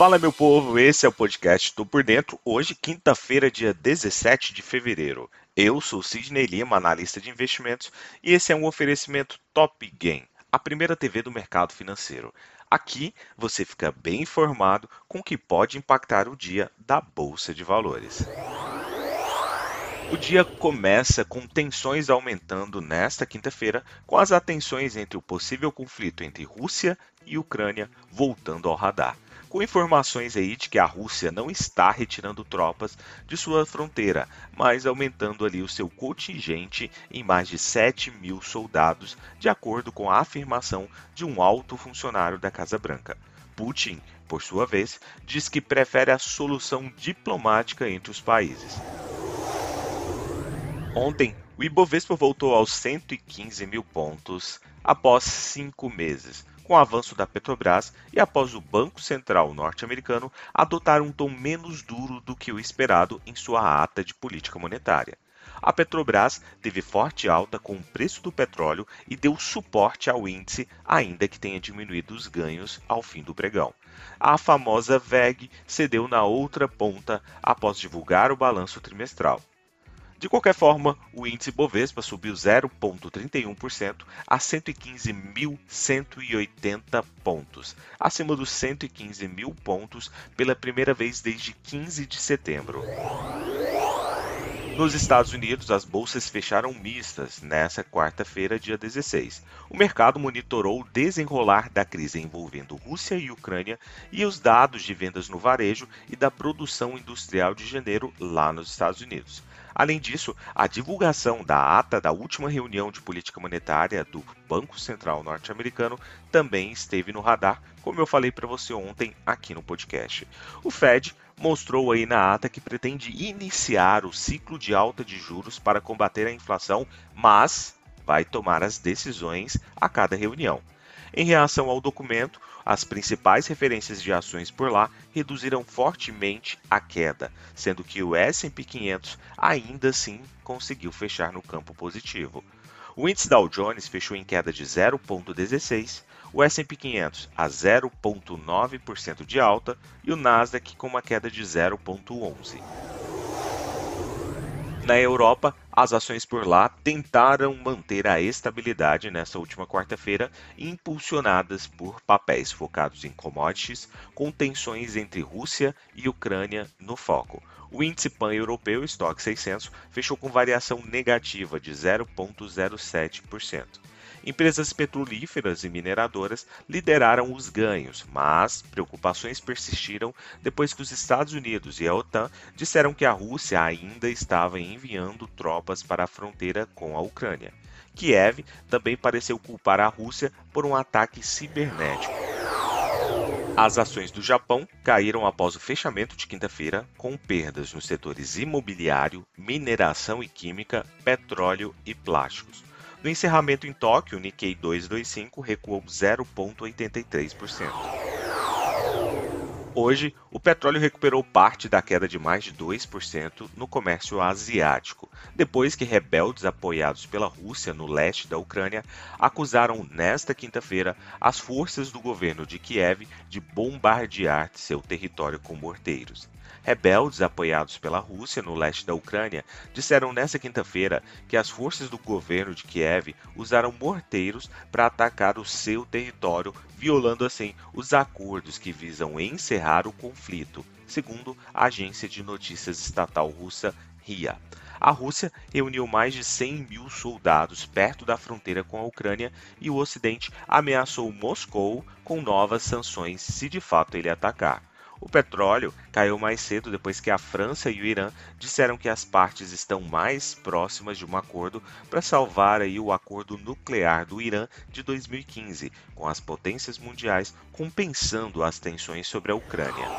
Fala, meu povo, esse é o podcast Tô Por Dentro. Hoje, quinta-feira, dia 17 de fevereiro. Eu sou Sidney Lima, analista de investimentos, e esse é um oferecimento Top Game, a primeira TV do mercado financeiro. Aqui você fica bem informado com o que pode impactar o dia da Bolsa de Valores. O dia começa com tensões aumentando nesta quinta-feira, com as atenções entre o possível conflito entre Rússia e Ucrânia voltando ao radar com informações aí de que a Rússia não está retirando tropas de sua fronteira, mas aumentando ali o seu contingente em mais de 7 mil soldados, de acordo com a afirmação de um alto funcionário da Casa Branca. Putin, por sua vez, diz que prefere a solução diplomática entre os países. Ontem, o Ibovespa voltou aos 115 mil pontos após cinco meses, com o avanço da Petrobras e após o Banco Central norte-americano adotar um tom menos duro do que o esperado em sua ata de política monetária. A Petrobras teve forte alta com o preço do petróleo e deu suporte ao índice, ainda que tenha diminuído os ganhos ao fim do pregão. A famosa VEG cedeu na outra ponta após divulgar o balanço trimestral. De qualquer forma, o índice Bovespa subiu 0,31% a 115.180 pontos, acima dos 115 mil pontos pela primeira vez desde 15 de setembro. Nos Estados Unidos, as bolsas fecharam mistas nesta quarta-feira, dia 16. O mercado monitorou o desenrolar da crise envolvendo Rússia e Ucrânia e os dados de vendas no varejo e da produção industrial de janeiro lá nos Estados Unidos. Além disso, a divulgação da ata da última reunião de política monetária do Banco Central norte-americano também esteve no radar, como eu falei para você ontem aqui no podcast. O Fed mostrou aí na ata que pretende iniciar o ciclo de alta de juros para combater a inflação, mas vai tomar as decisões a cada reunião. Em reação ao documento, as principais referências de ações por lá reduziram fortemente a queda, sendo que o S&P 500 ainda assim conseguiu fechar no campo positivo. O índice Dow Jones fechou em queda de 0,16, o S&P 500 a 0,9% de alta e o Nasdaq com uma queda de 0,11. Na Europa, as ações por lá tentaram manter a estabilidade nessa última quarta-feira, impulsionadas por papéis focados em commodities, com tensões entre Rússia e Ucrânia no foco. O índice pan-europeu Stock 600 fechou com variação negativa de 0,07%. Empresas petrolíferas e mineradoras lideraram os ganhos, mas preocupações persistiram depois que os Estados Unidos e a OTAN disseram que a Rússia ainda estava enviando tropas para a fronteira com a Ucrânia. Kiev também pareceu culpar a Rússia por um ataque cibernético. As ações do Japão caíram após o fechamento de quinta-feira, com perdas nos setores imobiliário, mineração e química, petróleo e plásticos. No encerramento em Tóquio, o Nikkei 225 recuou 0,83%. Hoje, o petróleo recuperou parte da queda de mais de 2% no comércio asiático, depois que rebeldes apoiados pela Rússia no leste da Ucrânia acusaram nesta quinta-feira as forças do governo de Kiev de bombardear seu território com morteiros. Rebeldes apoiados pela Rússia no leste da Ucrânia disseram nesta quinta-feira que as forças do governo de Kiev usaram morteiros para atacar o seu território, violando assim os acordos que visam encerrar o conflito, segundo a agência de notícias estatal russa RIA. A Rússia reuniu mais de 100 mil soldados perto da fronteira com a Ucrânia e o Ocidente ameaçou Moscou com novas sanções se de fato ele atacar. O petróleo caiu mais cedo depois que a França e o Irã disseram que as partes estão mais próximas de um acordo para salvar aí o acordo nuclear do Irã de 2015, com as potências mundiais compensando as tensões sobre a Ucrânia.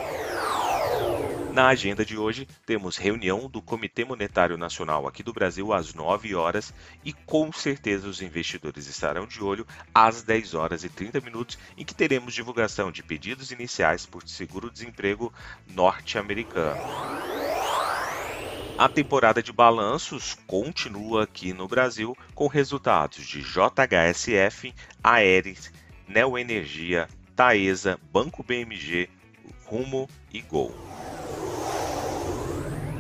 Na agenda de hoje, temos reunião do Comitê Monetário Nacional aqui do Brasil às 9 horas e com certeza os investidores estarão de olho às 10 horas e 30 minutos, em que teremos divulgação de pedidos iniciais por seguro-desemprego norte-americano. A temporada de balanços continua aqui no Brasil com resultados de JHSF, Aeres, Neoenergia, Taesa, Banco BMG, Rumo e Gol.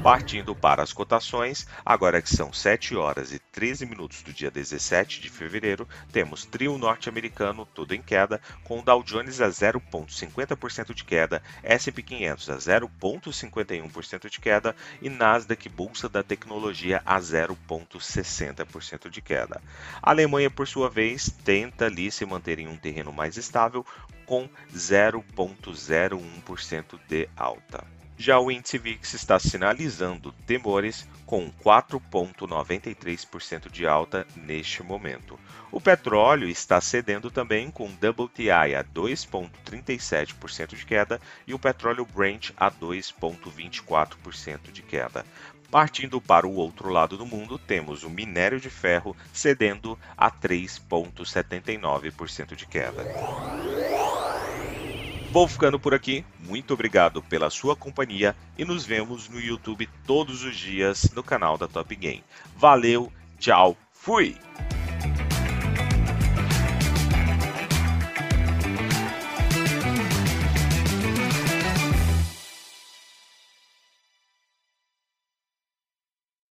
Partindo para as cotações, agora que são 7 horas e 13 minutos do dia 17 de fevereiro, temos trio norte-americano tudo em queda, com Dow Jones a 0,50% de queda, S&P 500 a 0,51% de queda e Nasdaq Bolsa da Tecnologia a 0,60% de queda. A Alemanha, por sua vez, tenta ali se manter em um terreno mais estável, com 0,01% de alta. Já o índice VIX está sinalizando temores com 4,93% de alta neste momento. O petróleo está cedendo também com WTI a 2,37% de queda e o petróleo Brent a 2,24% de queda. Partindo para o outro lado do mundo, temos o minério de ferro cedendo a 3,79% de queda. Vou ficando por aqui. Muito obrigado pela sua companhia e nos vemos no YouTube todos os dias no canal da Top Game. Valeu, tchau, fui!